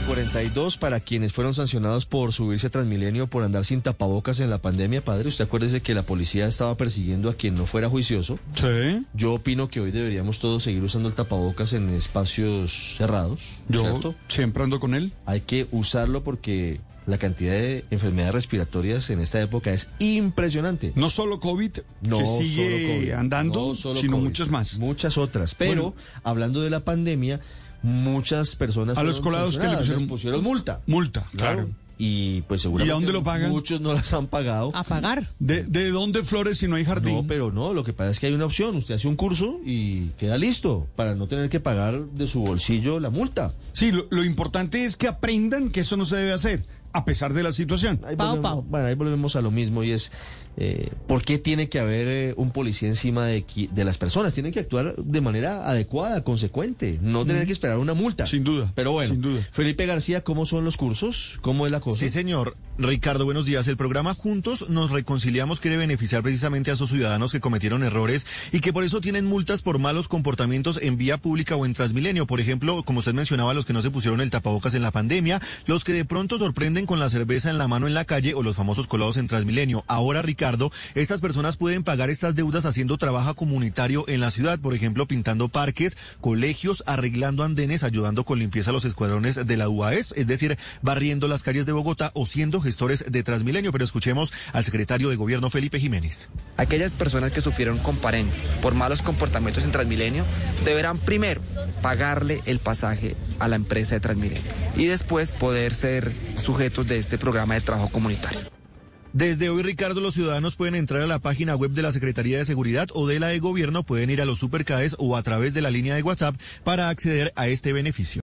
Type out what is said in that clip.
942 para quienes fueron sancionados por subirse a Transmilenio por andar sin tapabocas en la pandemia, padre. Usted acuérdese que la policía estaba persiguiendo a quien no fuera juicioso. Sí. Yo opino que hoy deberíamos todos seguir usando el tapabocas en espacios cerrados. Yo ¿cierto? siempre ando con él. Hay que usarlo porque la cantidad de enfermedades respiratorias en esta época es impresionante. No solo COVID, No que solo sigue COVID, andando, no sino COVID, muchas más. Muchas otras. Pero, Bueno. hablando de la pandemia, muchas personas. A los colados que le pusieron- les pusieron multa. Multa, claro. Y pues seguramente. ¿Y a dónde lo pagan? Muchos no las han pagado. A pagar. ¿De, de dónde flores si no hay jardín? No, pero no, lo que pasa es que hay una opción. Usted hace un curso y queda listo para no tener que pagar de su bolsillo la multa. Sí, lo, lo importante es que aprendan que eso no se debe hacer, a pesar de la situación. Ahí Pau, volvemos, Pau. Bueno, ahí volvemos a lo mismo y es, eh, ¿por qué tiene que haber eh, un policía encima de, qui- de las personas? Tienen que actuar de manera adecuada, consecuente, no tener que esperar una multa. Sin duda, Pero bueno, sin duda. Felipe García, ¿cómo son los cursos? ¿Cómo es la cosa? Sí, señor. Ricardo, buenos días. El programa Juntos nos reconciliamos quiere beneficiar precisamente a esos ciudadanos que cometieron errores y que por eso tienen multas por malos comportamientos en vía pública o en Transmilenio. Por ejemplo, como usted mencionaba, los que no se pusieron el tapabocas en la pandemia, los que de pronto sorprenden con la cerveza en la mano en la calle o los famosos colados en Transmilenio. Ahora, Ricardo, estas personas pueden pagar estas deudas haciendo trabajo comunitario en la ciudad, por ejemplo, pintando parques, colegios, arreglando andenes, ayudando con limpieza a los escuadrones de la UAS, es decir, barriendo las calles de Bogotá o siendo gestores de Transmilenio. Pero escuchemos al secretario de Gobierno, Felipe Jiménez. Aquellas personas que sufrieron con Parent por malos comportamientos en Transmilenio deberán primero pagarle el pasaje a la empresa de Transmilenio y después poder ser sujetos de este programa de trabajo comunitario. Desde hoy, Ricardo, los ciudadanos pueden entrar a la página web de la Secretaría de Seguridad o de la de Gobierno, pueden ir a los supercaes o a través de la línea de WhatsApp para acceder a este beneficio.